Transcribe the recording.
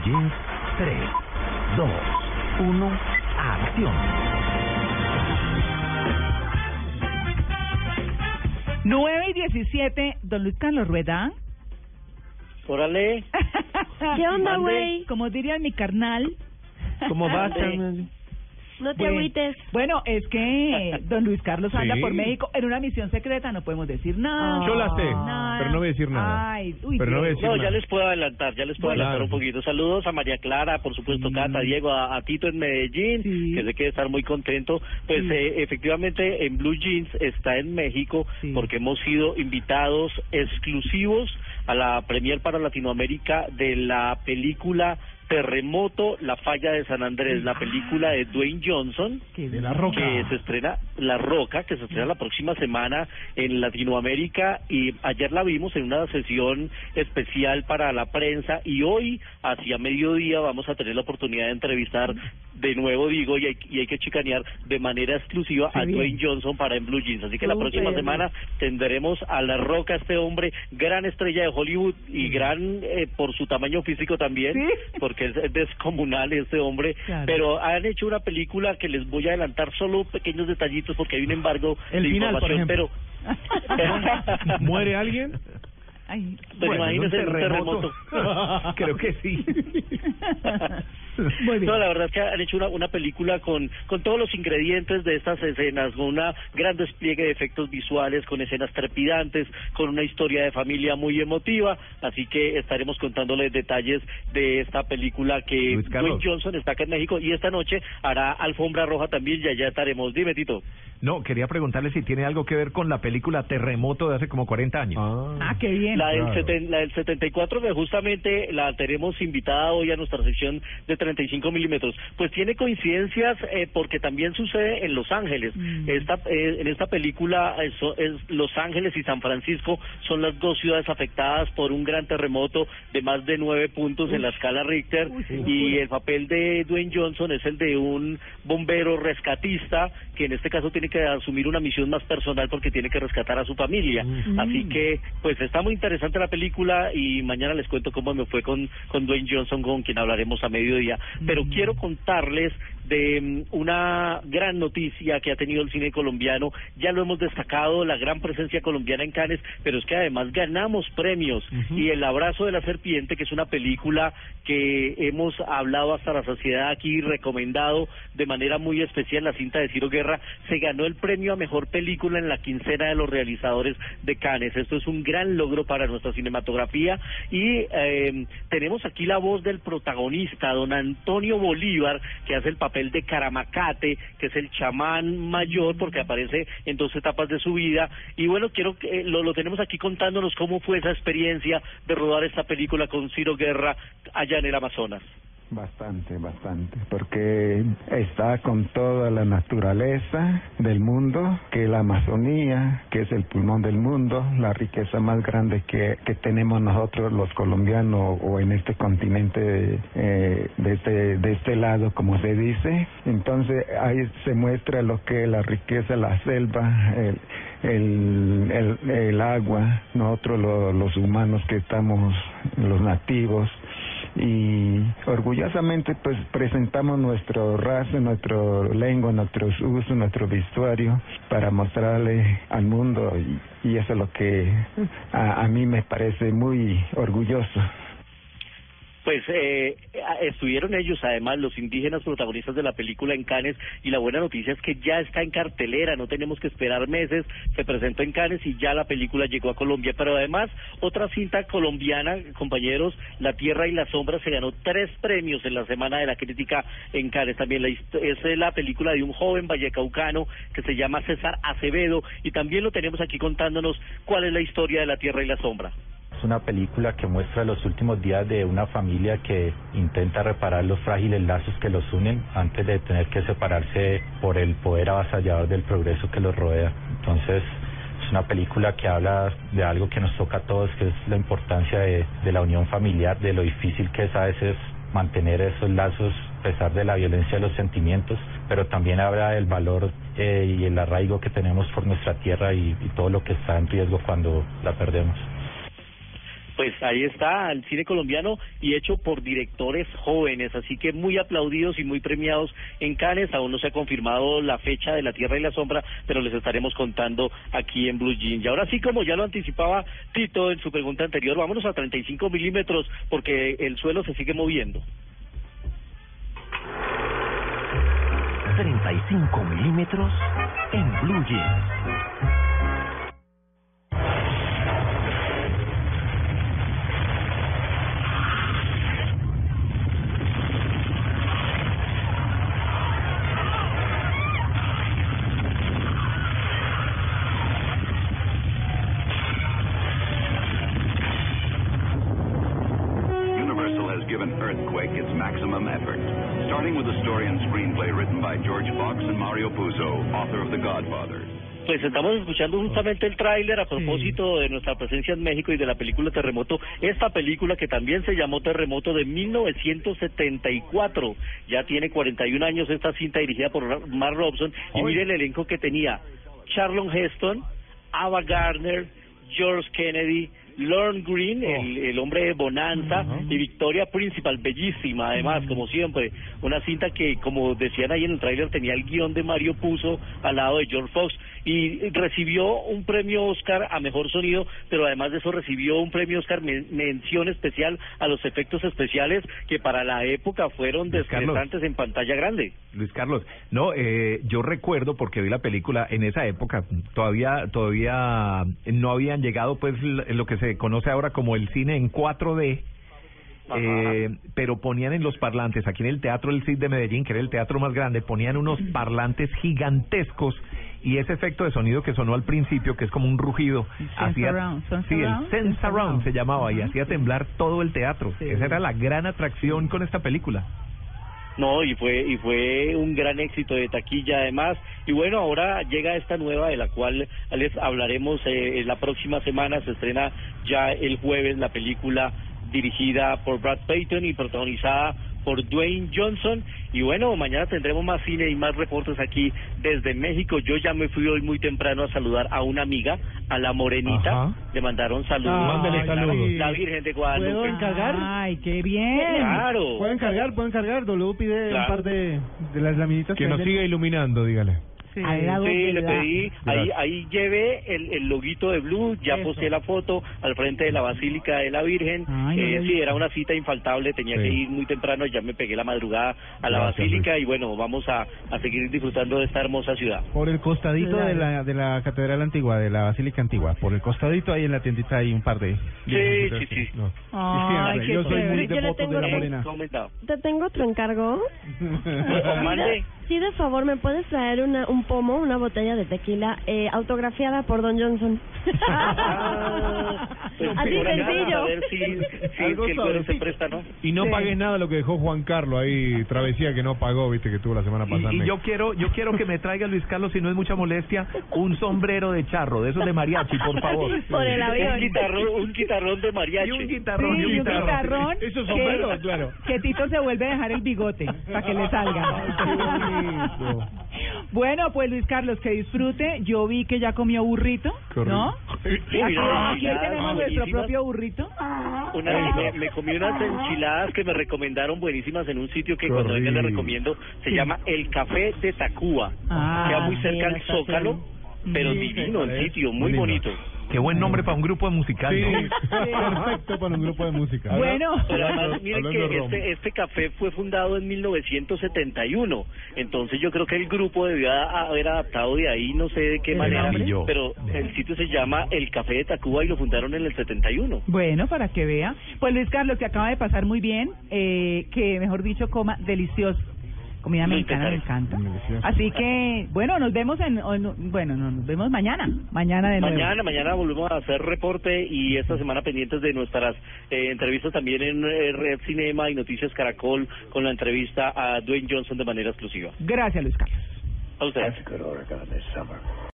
Jeans 3, 2, 1, acción. Nueve y diecisiete, don Luis Carlos Rueda. Órale. ¿Qué onda, güey? Como diría mi carnal. ¿Cómo vas, No te Bueno, agüites. Bueno, es que don Luis Carlos anda Sí. por México en una misión secreta, no podemos decir nada. Yo la sé, Nada. pero no voy a decir nada. Ay, uy, Pero no voy a decir No, nada. ya les puedo adelantar, ya les puedo Bueno. adelantar un poquito. Saludos a María Clara, por supuesto, Cata, Diego, a, a Tito en Medellín, Sí. que sé que debe estar muy contento. Pues Sí. eh, efectivamente en Blue Jeans está en México Sí. porque hemos sido invitados exclusivos a la premier para Latinoamérica de la película Terremoto, la falla de San Andrés, la película de Dwayne Johnson. De la. Roca. que se estrena La Roca, que se estrena la próxima semana en Latinoamérica y ayer la vimos en una sesión especial para la prensa y hoy hacia mediodía vamos a tener la oportunidad de entrevistar de nuevo digo y hay, y hay que chicanear de manera exclusiva a bien. Dwayne Johnson para en Blue Jeans, así que la próxima semana tendremos a La Roca, este hombre gran estrella de Hollywood y gran eh, por su tamaño físico también, Sí. porque es descomunal este hombre, Claro. pero han hecho una película que les voy a adelantar solo pequeños detallitos porque hay un embargo El de final, información, pero ¿Muere alguien? Ay, Pues Bueno, un imagínese un terremoto. Creo que sí. Muy bien. No, la verdad es que han hecho una, una película con, con todos los ingredientes de estas escenas, con una gran despliegue de efectos visuales, con escenas trepidantes, con una historia de familia muy emotiva, así que estaremos contándoles detalles de esta película que. Dwayne Johnson está acá en México y esta noche hará Alfombra Roja también y allá estaremos. Dime, Tito. No, quería preguntarle si tiene algo que ver con la película Terremoto de hace como 40 años. Ah, qué bien. La del, Claro. seten- la del 74, que justamente la tenemos invitada hoy a nuestra sección de 35 milímetros. Pues tiene coincidencias eh, porque también sucede en Los Ángeles. Mm. Esta, eh, en esta película es Los Ángeles y San Francisco son las dos ciudades afectadas por un gran terremoto de más de nueve puntos en la escala Richter Uy, sí, y el papel de Dwayne Johnson es el de un bombero rescatista que en este caso tiene que asumir una misión más personal porque tiene que rescatar a su familia. Mm. Así que, pues está muy interesante la película y mañana les cuento cómo me fue con, con Dwayne Johnson, con quien hablaremos a mediodía. Pero Mm. quiero contarles de mm, una gran noticia que ha tenido el cine colombiano. Ya lo hemos destacado, la gran presencia colombiana en Cannes, pero es que además ganamos premios. Y El abrazo de la serpiente, que es una película que hemos hablado hasta la sociedad aquí, recomendado de manera muy especial, la cinta de Ciro Guerra, se ganó el premio a mejor película en la quincena de los realizadores de Cannes. Esto es un gran logro para nuestra cinematografía y eh, tenemos aquí la voz del protagonista, don Antonio Bolívar, que hace el papel de Caramacate, que es el chamán mayor, porque aparece en dos etapas de su vida. Y bueno, quiero que eh, lo, lo tenemos aquí contándonos cómo fue esa experiencia de rodar esta película con Ciro Guerra allá en el Amazonas. Bastante, bastante, porque está con toda la naturaleza del mundo, que la Amazonía, que es el pulmón del mundo, la riqueza más grande que, que tenemos nosotros los colombianos o en este continente eh, de, este, de este lado, como se dice. Entonces ahí se muestra lo que es la riqueza, la selva, el, el, el, agua, nosotros lo- los humanos que estamos, los nativos y orgullosamente pues presentamos nuestro raza, nuestro lengua, nuestros usos, nuestro vestuario para mostrarle al mundo y, y eso es lo que a, a mí me parece muy orgulloso. Pues eh, estuvieron ellos, además, los indígenas protagonistas de la película en Cannes, y la buena noticia es que ya está en cartelera, no tenemos que esperar meses, se presentó en Cannes y ya la película llegó a Colombia. Pero además, otra cinta colombiana, compañeros, La Tierra y la Sombra, se ganó tres premios en la Semana de la Crítica en Cannes. También la, es eh, la película de un joven vallecaucano que se llama César Acevedo, y también lo tenemos aquí contándonos cuál es la historia de La Tierra y la Sombra. Una película que muestra los últimos días de una familia que intenta reparar los frágiles lazos que los unen antes de tener que separarse por el poder avasallador del progreso que los rodea. Entonces, es una película que habla de algo que nos toca a todos, que es la importancia de, de la unión familiar, de lo difícil que es a veces mantener esos lazos a pesar de la violencia de los sentimientos, pero también habla del valor eh, y el arraigo que tenemos por nuestra tierra y todo lo que está en riesgo cuando la perdemos. Pues ahí está el cine colombiano y hecho por directores jóvenes, así que muy aplaudidos y muy premiados en Cannes. Aún no se ha confirmado la fecha de La Tierra y la Sombra, pero les estaremos contando aquí en Blue Jeans. Y ahora sí, como ya lo anticipaba Tito en su pregunta anterior, vámonos a 35 milímetros porque el suelo se sigue moviendo. 35 milímetros en Blue Jeans. Universal has given Earthquake its maximum effort, starting with a story and screenplay written by George Fox and Mario Puzo, author of The Godfather. Pues estamos escuchando justamente el tráiler a propósito de nuestra presencia en México y de la película Terremoto. Esta película que también se llamó Terremoto de 1974. Ya tiene 41 años esta cinta dirigida por Mark Robson. Y mire el elenco que tenía. Charlon Heston, Ava Gardner, George Kennedy, Lorne Green, el, el hombre de Bonanza, y Victoria Principal, bellísima además, como siempre. Una cinta que, como decían ahí en el tráiler, tenía el guion de Mario Puzo al lado de George Fox y recibió un premio Oscar a Mejor Sonido, pero además de eso recibió un premio Oscar men- mención especial a los efectos especiales que para la época fueron descretantes en pantalla grande. Luis Carlos, no, eh, yo recuerdo porque vi la película en esa época, todavía todavía no habían llegado pues lo que se conoce ahora como el cine en 4D. Eh, pero ponían en los parlantes, aquí en el Teatro El Cid de Medellín, que era el teatro más grande, ponían unos parlantes gigantescos y ese efecto de sonido que sonó al principio, que es como un rugido, hacía, sí, el Sense Around se llamaba y hacía temblar todo el teatro. Sí. Esa era la gran atracción con esta película. No, y fue y fue un gran éxito de taquilla además. Y bueno, ahora llega esta nueva de la cual les hablaremos eh, en la próxima semana. Se estrena ya el jueves la película dirigida por Brad Payton y protagonizada por Dwayne Johnson. Y bueno, mañana tendremos más cine y más reportes aquí desde México. Yo ya me fui hoy muy temprano a saludar a una amiga, a la Morenita. Ajá. Le mandaron saludos. Ah, Mándele La- saludos. La Virgen de ¿Puedo Guadalupe. encargar? Ay, qué bien. Claro. Pueden cargar, pueden cargar. W pide Claro. un par de, de las laminitas Que nos venden. siga iluminando, dígale. Sí. Al lado Sí, de le la- pedí, ahí, ahí llevé el, el loguito de Blue, ya Eso. posé la foto al frente de la Basílica de la Virgen. Ay, eh, sí, era una cita infaltable, tenía Sí. que ir muy temprano, ya me pegué la madrugada a la Gracias, Basílica y bueno, vamos a, a seguir disfrutando de esta hermosa ciudad. Por el costadito Claro. de la de la catedral antigua, de la basílica antigua. Por el costadito ahí en la tiendita hay un par de... Sí, sí, sí. No. Ay, Sí, qué yo soy muy devoto de tengo la morena. Te tengo otro encargo. Sí, de favor, ¿me puedes traer una, un pomo, una botella de tequila eh, autografiada por Don Johnson? Ah, pues, Así sencillo. A ver si, si, Algo si el cuero se presta, ¿no? Y no Sí. pagues nada lo que dejó Juan Carlos ahí, travesía que no pagó, viste, que tuvo la semana pasada. Y, y yo quiero, yo quiero que me traiga Luis Carlos, si no es mucha molestia, un sombrero de charro, de esos de mariachi, por favor. Por el Un avión. guitarrón, un guitarrón de mariachi. Y un Sí, guitarrón. y un guitarrón. Eso es que- sombrero, claro. Que Tito se vuelve a dejar el bigote para que le salga. Bueno, pues Luis Carlos, que disfrute. Yo vi que ya comió burrito, ¿no? Sí, Aquí, mira, aquí enchiladas tenemos nuestro buenísimas. propio burrito. Una, me, me comí unas enchiladas que me recomendaron buenísimas en un sitio que Qué cuando venga le recomiendo. Se Sí. llama El Café de Tacuba. Ah, Queda muy cerca al Zócalo, pero divino el sitio, muy Muy bonito. Qué buen nombre para un grupo de musical, Sí, ¿no? Perfecto para un grupo de música. Bueno, Pero además, miren que este, este café fue fundado en 1971, entonces yo creo que el grupo debió a- haber adaptado de ahí, no sé de qué manera, nombre. pero el sitio se llama El Café de Tacuba y lo fundaron en el 71. bueno, para que vea. Pues Luis Carlos, que acaba de pasar muy bien, eh, que mejor dicho, coma delicioso. Comida mexicana me encanta. Delicioso. Así que, bueno, nos vemos en, bueno, no, nos vemos mañana, mañana de nuevo. Mañana, mañana volvemos a hacer reporte y esta semana pendientes de nuestras eh, entrevistas también en eh, Red Cinema y Noticias Caracol con la entrevista a Dwayne Johnson de manera exclusiva. Gracias, Luis Carlos. A ustedes.